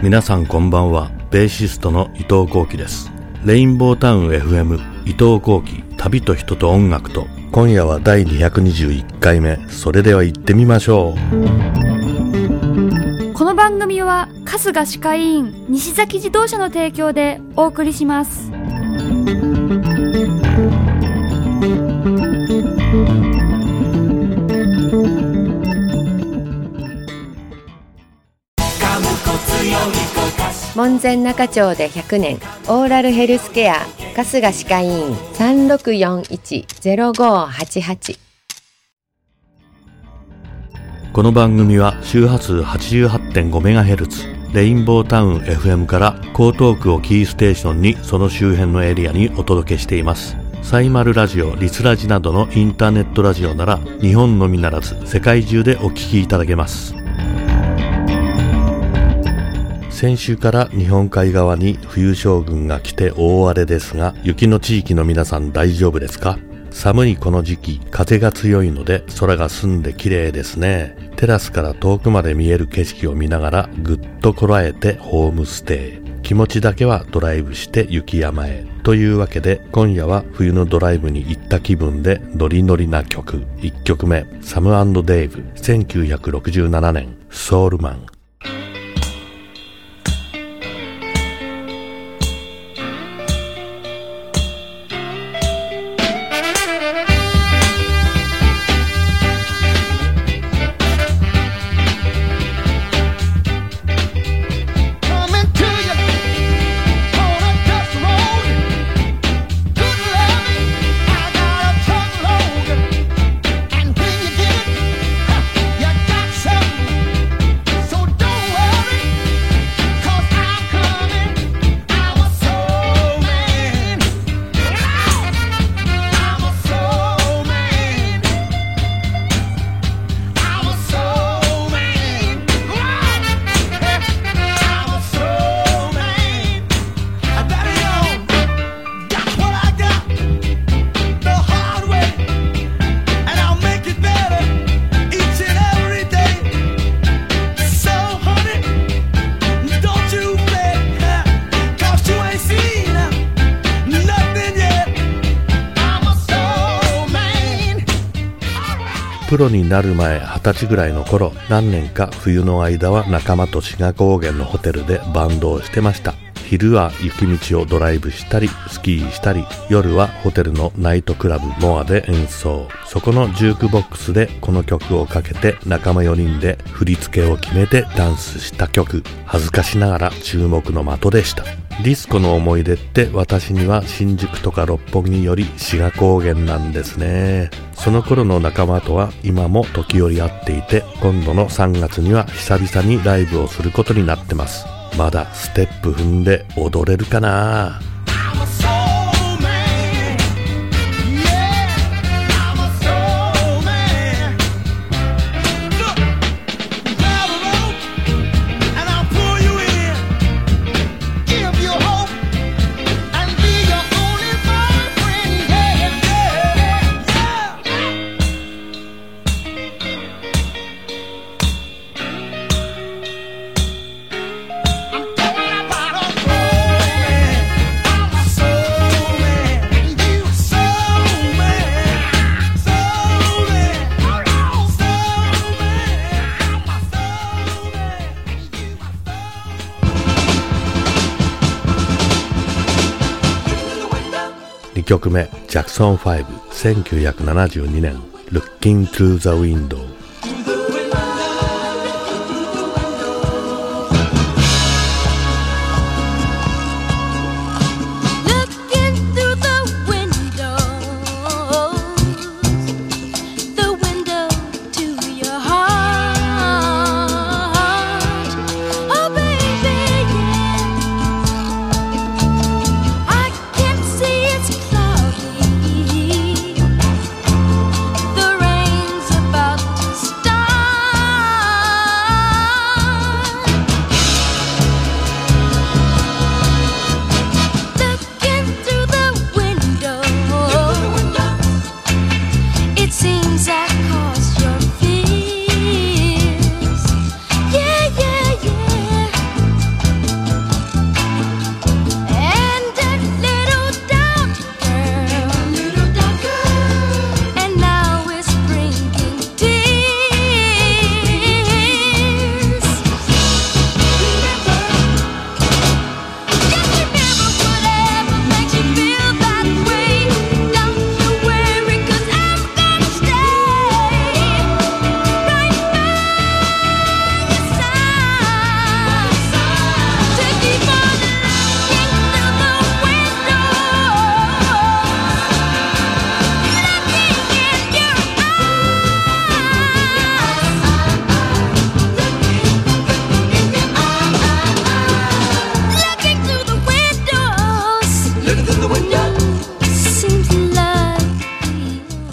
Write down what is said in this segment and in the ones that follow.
皆さんこんばんは。ベーシストの伊藤幸喜です。レインボータウン FM 伊藤幸喜旅と人と音楽と。今夜は第221回目。それでは行ってみましょう。この番組は春日歯科医院西崎自動車の提供でお送りします。門前仲町で100年。オーラルヘルスケア。春日歯科医院。3641-0588この番組は周波数 88.5MHz レインボータウン FM から江東区をキーステーションにその周辺のエリアにお届けしています。サイマルラジオ、リスラジなどのインターネットラジオなら日本のみならず世界中でお聞きいただけます。先週から日本海側に冬将軍が来て大荒れですが雪の地域の皆さん大丈夫ですか？寒いこの時期風が強いので空が澄んで綺麗ですね。テラスから遠くまで見える景色を見ながらぐっとこらえてホームステイ。気持ちだけはドライブして雪山へ。というわけで今夜は冬のドライブに行った気分でノリノリな曲。1曲目サムデイブ。1967年ソウルマン。プロになる前二十歳ぐらいの頃何年か冬の間は仲間と志賀高原のホテルでバンドをしてました。昼は雪道をドライブしたりスキーしたり夜はホテルのナイトクラブモアで演奏。そこのジュークボックスでこの曲をかけて仲間4人で振り付けを決めてダンスした曲。恥ずかしながら注目の的でした。ディスコの思い出って私には新宿とか六本木より志賀高原なんですね。その頃の仲間とは今も時折会っていて今度の3月には久々にライブをすることになってます。まだステップ踏んで踊れるかな？ぁ曲目ジャクソン5 1972年 Looking Through the Window It seems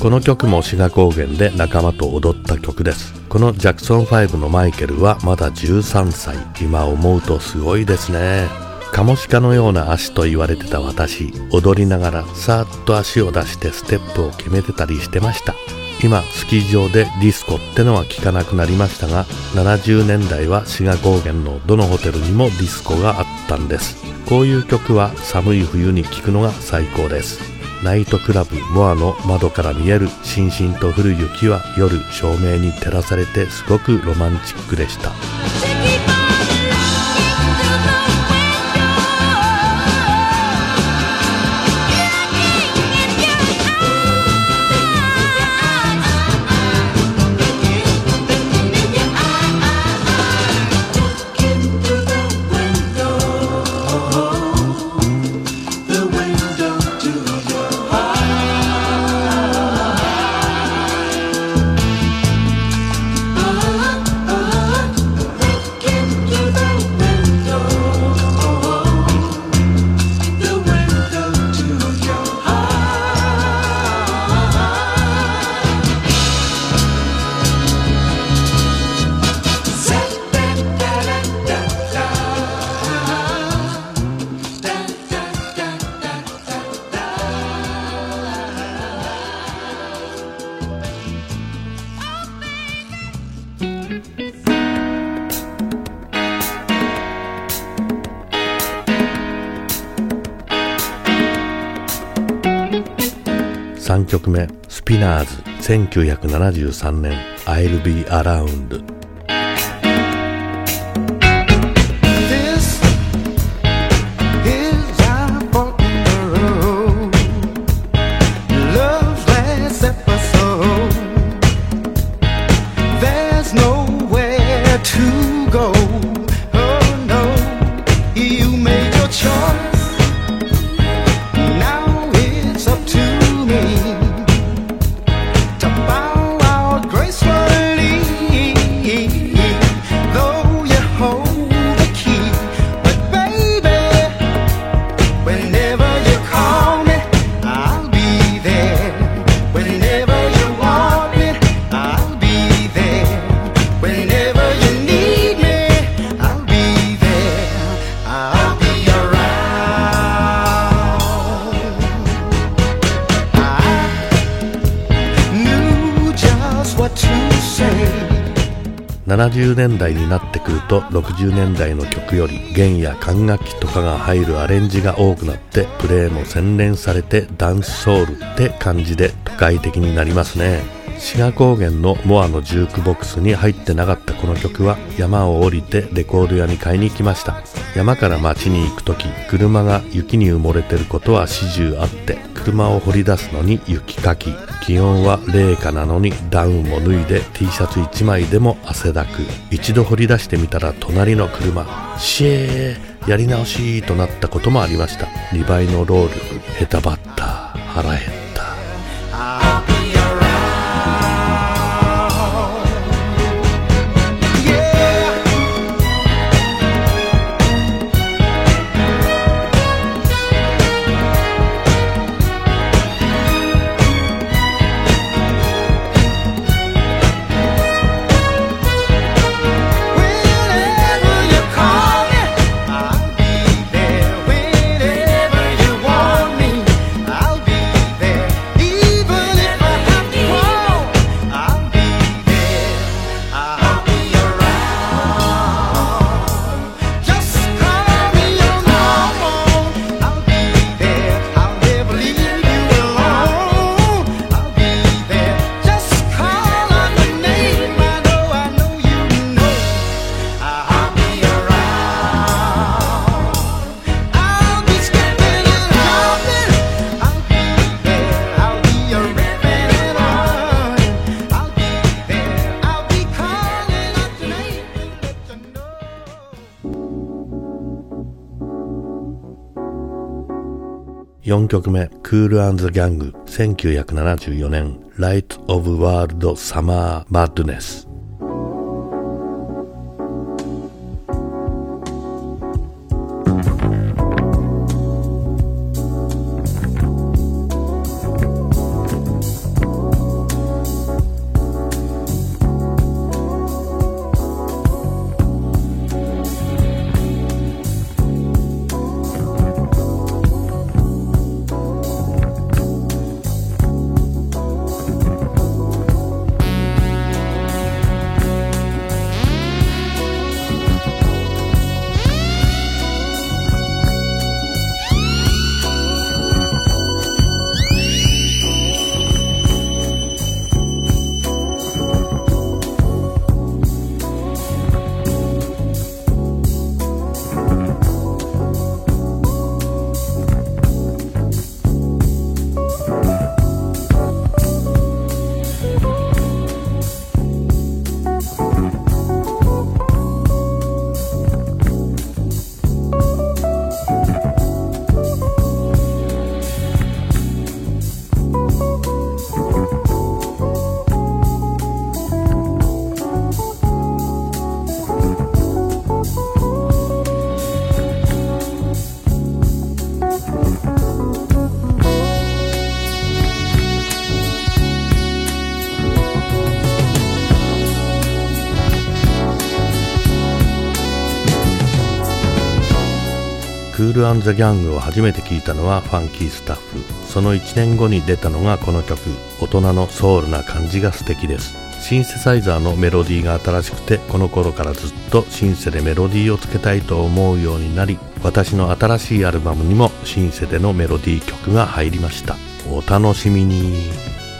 この曲も志賀高原で仲間と踊った曲です。このジャクソン5のマイケルはまだ13歳。今思うとすごいですね。カモシカのような足と言われてた私。踊りながらさーっと足を出してステップを決めてたりしてました。今スキー場でディスコってのは聞かなくなりましたが70年代は志賀高原のどのホテルにもディスコがあったんです。こういう曲は寒い冬に聴くのが最高です。ナイトクラブモアの窓から見えるしんしんと降る雪は夜照明に照らされてすごくロマンチックでした。曲目スピナーズ1973年 I'll Be Around 70年代になってくると60年代の曲より弦や管楽器とかが入るアレンジが多くなってプレイも洗練されてダンスソウルって感じで都会的になりますね。志賀高原のモアのジュークボックスに入ってなかったこの曲は山を降りてレコード屋に買いに行きました。山から町に行く時車が雪に埋もれてることは始終あって車を掘り出すのに雪かき。気温は零下なのにダウンも脱いで T シャツ1枚でも汗だく。一度掘り出してみたら隣の車シエーやり直しとなったこともありました。2倍の労力下手ばった腹減った。4曲目 Cool and the・ Gang 1974年 Light of World Summer Madness「ールザ・ギャングを初めて聞いたのはファンキースタッフ。その1年後に出たのがこの曲。大人のソウルな感じが素敵です。シンセサイザーのメロディーが新しくてこの頃からずっとシンセでメロディーをつけたいと思うようになり私の新しいアルバムにもシンセでのメロディー曲が入りました。お楽しみに。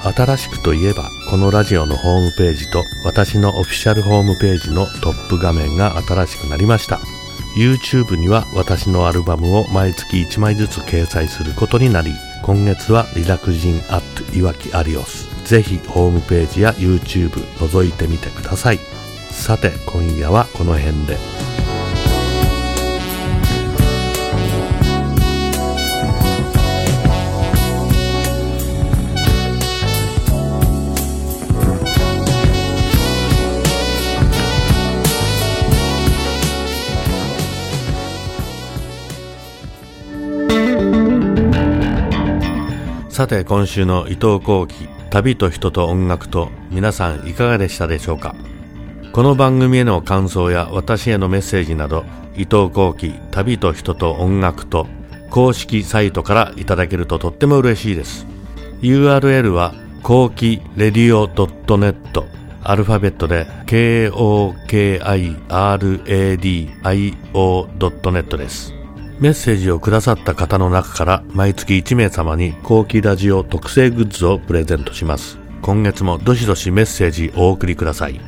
新しくといえばこのラジオのホームページと私のオフィシャルホームページのトップ画面が新しくなりました。YouTube には私のアルバムを毎月1枚ずつ掲載することになり今月はリラクジンアットいわきアリオス。ぜひホームページや YouTube 覗いてみてください。さて今夜はこの辺で。さて今週の伊藤幸喜旅と人と音楽と皆さんいかがでしたでしょうか？この番組への感想や私へのメッセージなど伊藤幸喜旅と人と音楽と公式サイトからいただけるととっても嬉しいです。URL は後期レディオ .net アルファベットで KOKIRADIO.net です。メッセージをくださった方の中から毎月1名様に後期ラジオ特製グッズをプレゼントします。今月もどしどしメッセージお送りください。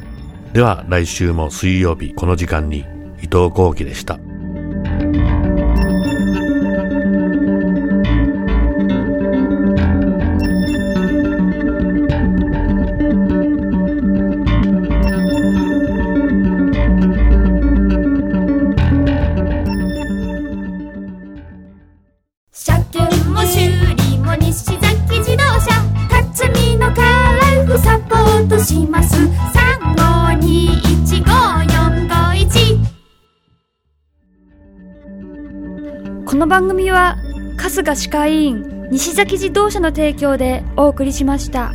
では来週も水曜日この時間に伊藤幸喜でした。修理も西崎自動車辰巳のカラーフサポートします3521この番組は春日歯科医院西崎自動車の提供でお送りしました。